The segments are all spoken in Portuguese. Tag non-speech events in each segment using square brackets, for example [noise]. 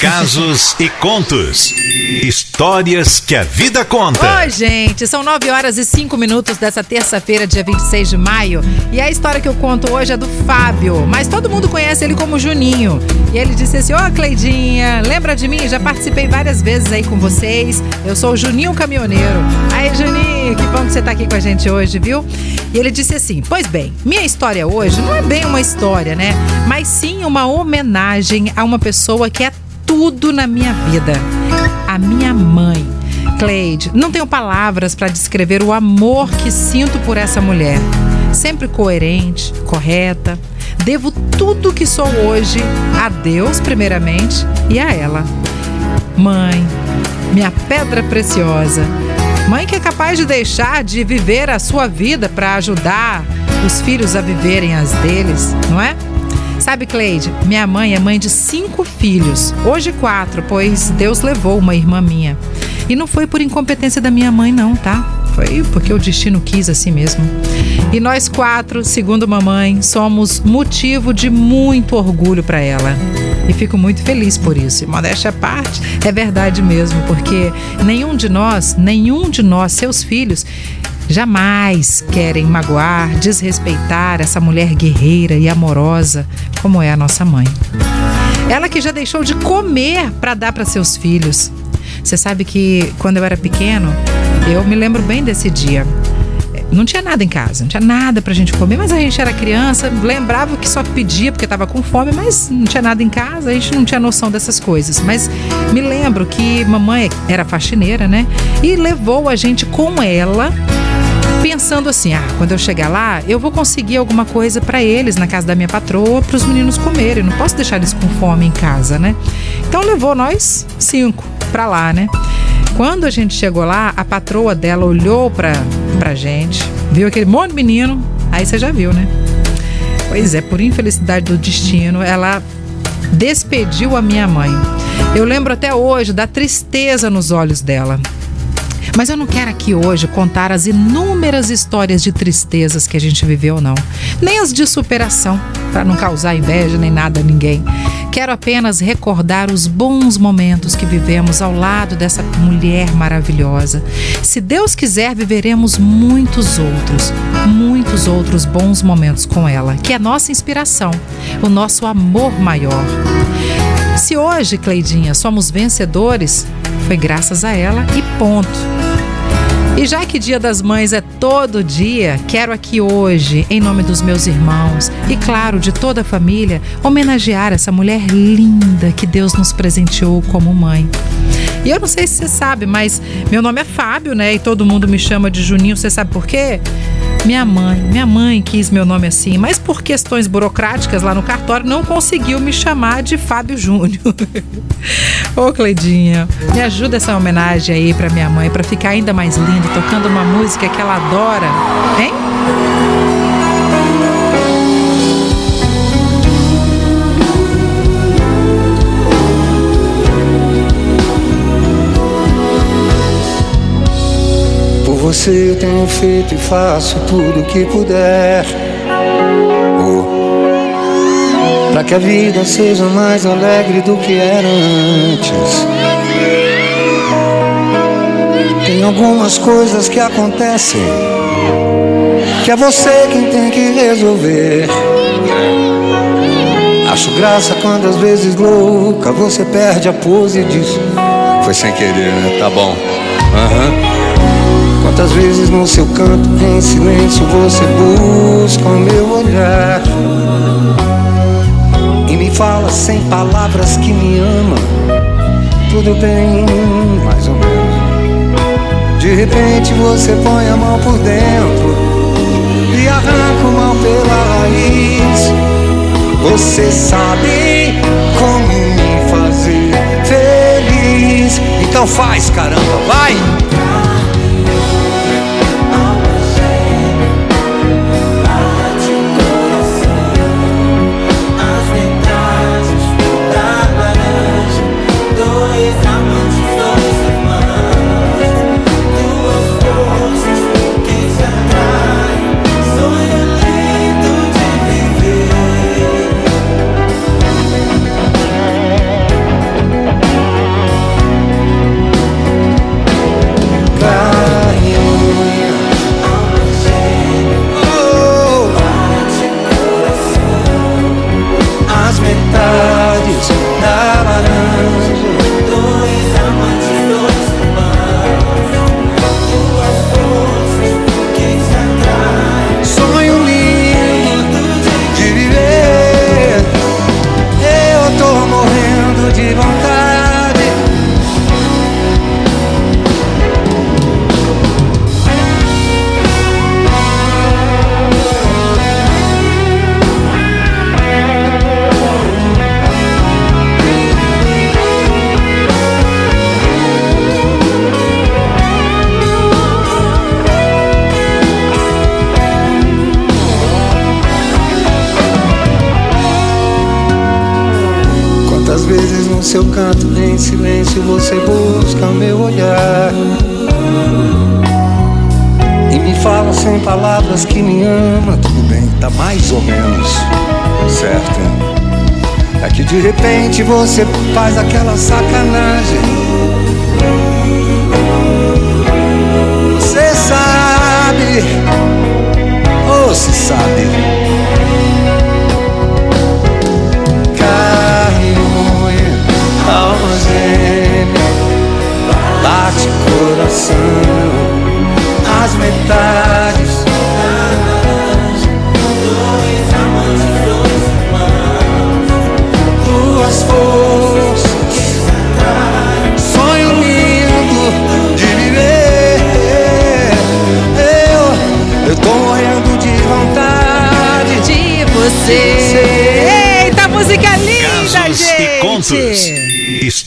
Casos e contos. Histórias que a vida conta. Oi, gente. São 9 horas e 5 minutos dessa terça-feira, dia 26 de maio. E a história que eu conto hoje é do Fábio. Mas todo mundo conhece ele como Juninho. E ele disse assim: Ô, oh, Cleidinha, lembra de mim? Já participei várias vezes aí com vocês. Eu sou o Juninho Caminhoneiro. Aí, Juninho, que bom que você tá aqui com a gente hoje, viu? E ele disse assim: Pois bem, minha história hoje não é bem uma história, né? Mas sim uma homenagem a uma pessoa que é tudo na minha vida. A minha mãe. Cleide, não tenho palavras para descrever o amor que sinto por essa mulher. Sempre coerente, correta. Devo tudo que sou hoje a Deus, primeiramente, e a ela. Mãe, minha pedra preciosa. Mãe que é capaz de deixar de viver a sua vida para ajudar os filhos a viverem as deles, não é? Sabe, Cleide, minha mãe é mãe de cinco filhos, hoje quatro, pois Deus levou uma irmã minha. E não foi por incompetência da minha mãe, não, tá? Foi porque o destino quis assim mesmo. E nós quatro, segundo mamãe, somos motivo de muito orgulho para ela. E fico muito feliz por isso. E modéstia à parte, é verdade mesmo, porque nenhum de nós, nenhum de nós, seus filhos, jamais querem magoar, desrespeitar essa mulher guerreira e amorosa como é a nossa mãe. Ela que já deixou de comer para dar para seus filhos. Você sabe que quando eu era pequeno, eu me lembro bem desse dia. Não tinha nada em casa, não tinha nada pra gente comer, mas a gente era criança, lembrava que só pedia porque estava com fome, mas não tinha nada em casa, a gente não tinha noção dessas coisas. Mas me lembro que mamãe era faxineira, né? E levou a gente com ela pensando assim: ah, quando eu chegar lá, eu vou conseguir alguma coisa para eles na casa da minha patroa, para os meninos comerem. Não posso deixar eles com fome em casa, né? Então levou nós cinco para lá, né? Quando a gente chegou lá, a patroa dela olhou pra, pra gente, viu aquele monte de menino, aí você já viu, né? Pois é, por infelicidade do destino, ela despediu a minha mãe. Eu lembro até hoje da tristeza nos olhos dela. Mas eu não quero aqui hoje contar as inúmeras histórias de tristezas que a gente viveu, não. Nem as de superação, para não causar inveja nem nada a ninguém. Quero apenas recordar os bons momentos que vivemos ao lado dessa mulher maravilhosa. Se Deus quiser, viveremos muitos outros, muitos outros bons momentos com ela, que é nossa inspiração, o nosso amor maior. Se hoje, Cleidinha, somos vencedores, foi graças a ela e ponto. E já que Dia das Mães é todo dia, quero aqui hoje, em nome dos meus irmãos e, claro, de toda a família, homenagear essa mulher linda que Deus nos presenteou como mãe. E eu não sei se você sabe, mas meu nome é Fábio, né? E todo mundo me chama de Juninho. Você sabe por quê? Minha mãe, minha mãe quis meu nome assim, mas por questões burocráticas lá no cartório não conseguiu me chamar de Fábio Júnior. [laughs] Ô Cleidinha, me ajuda essa homenagem aí para minha mãe para ficar ainda mais linda, tocando uma música que ela adora, hein? Você eu tenho feito e faço tudo o que puder. Oh. Para que a vida seja mais alegre do que era antes. Tem algumas coisas que acontecem que é você quem tem que resolver. Acho graça quando às vezes louca você perde a pose e diz: Foi sem querer, né? Tá bom. Aham. Uhum. Quantas vezes no seu canto, em silêncio, você busca o meu olhar e me fala sem palavras que me ama. Tudo bem, mais ou menos. De repente você põe a mão por dentro e arranca o mal pela raiz. Você sabe como me fazer feliz. Então faz, caramba, vai! Seu canto, em silêncio você busca o meu olhar. E me fala sem palavras que me ama, tudo bem, tá mais ou menos certo. É que de repente você faz aquela sacanagem. Você sabe, ou se sabe.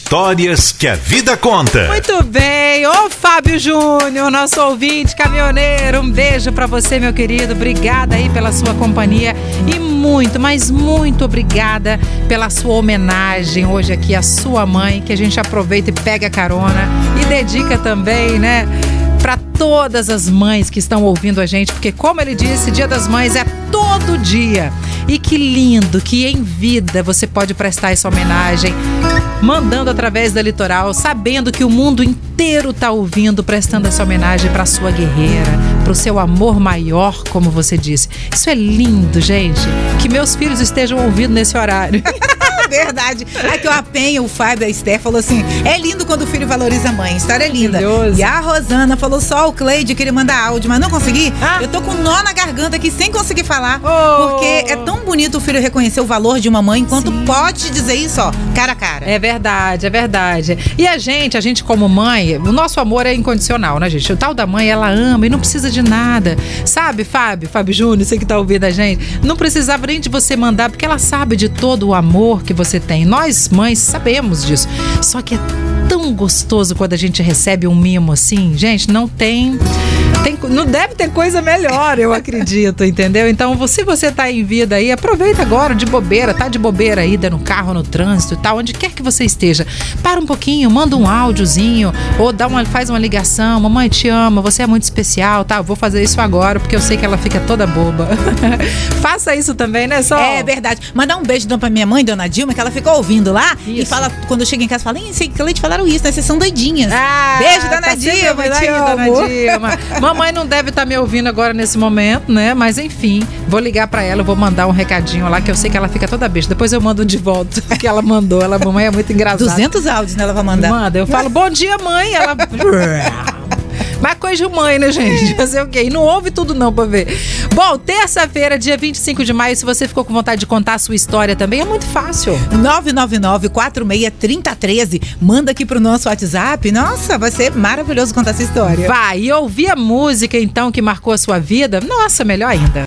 Histórias que a vida conta. Muito bem, ô Fábio Júnior, nosso ouvinte caminhoneiro, um beijo pra você, meu querido. Obrigada aí pela sua companhia e muito, mas muito obrigada pela sua homenagem hoje aqui à sua mãe, que a gente aproveita e pega carona e dedica também, né? Para todas as mães que estão ouvindo a gente, porque como ele disse, Dia das Mães é todo dia. E que lindo que em vida você pode prestar essa homenagem, mandando através da Litoral, sabendo que o mundo inteiro tá ouvindo, prestando essa homenagem para sua guerreira, para o seu amor maior, como você disse. Isso é lindo, gente. Que meus filhos estejam ouvindo nesse horário. [laughs] Verdade. Aqui o Apenha, o Fábio, a Esther falou assim: é lindo quando o filho valoriza a mãe. História linda. Maravilhoso. E a Rosana falou só o Cleide queria mandar áudio, mas não consegui. Ah. Eu tô com nó na garganta aqui sem conseguir falar. Oh. Porque é tão bonito o filho reconhecer o valor de uma mãe enquanto Sim. pode dizer isso, ó, cara a cara. É verdade, é verdade. E a gente, a gente como mãe, o nosso amor é incondicional, né, gente? O tal da mãe, ela ama e não precisa de nada. Sabe, Fábio, Fábio Júnior, você que tá ouvindo a gente, não precisava nem de você mandar, porque ela sabe de todo o amor que você tem. Nós, mães, sabemos disso. Só que é tão gostoso quando a gente recebe um mimo assim. Gente, não tem. Tem não deve ter coisa melhor, eu acredito, entendeu? Então, se você tá em vida aí, aproveita agora de bobeira, tá de bobeira aí, no carro, no trânsito e tal, onde quer que você esteja. Para um pouquinho, manda um áudiozinho, ou dá uma, faz uma ligação. Mamãe te ama, você é muito especial, tá? Eu vou fazer isso agora, porque eu sei que ela fica toda boba. [laughs] Faça isso também, né, Sol? É verdade. Mandar um beijo então pra minha mãe, dona Dilma, que ela ficou ouvindo lá e Isso. fala, quando eu chego em casa, fala, sei que Cleide falaram isso, né? Vocês são doidinhas. Ah, Beijo, dona tá sempre Dilma, aí, dona Dilma. Mamãe não deve estar me ouvindo agora nesse momento, né? Mas enfim, vou ligar pra ela, vou mandar um recadinho lá, que eu sei que ela fica toda besta. Depois eu mando de volta [laughs] que ela mandou. Ela, mamãe é muito engraçada. 200 áudios, né? Ela vai mandar. Manda, eu falo, bom dia, mãe. Ela. [laughs] Mas coisa de mãe, né, gente? [laughs] Fazer o quê? E não ouve tudo não pra ver. Bom, terça-feira, dia 25 de maio, se você ficou com vontade de contar a sua história também, é muito fácil. 999-463013. Manda aqui pro nosso WhatsApp. Nossa, vai ser maravilhoso contar essa história. Vai, e ouvir a música, então, que marcou a sua vida, nossa, melhor ainda.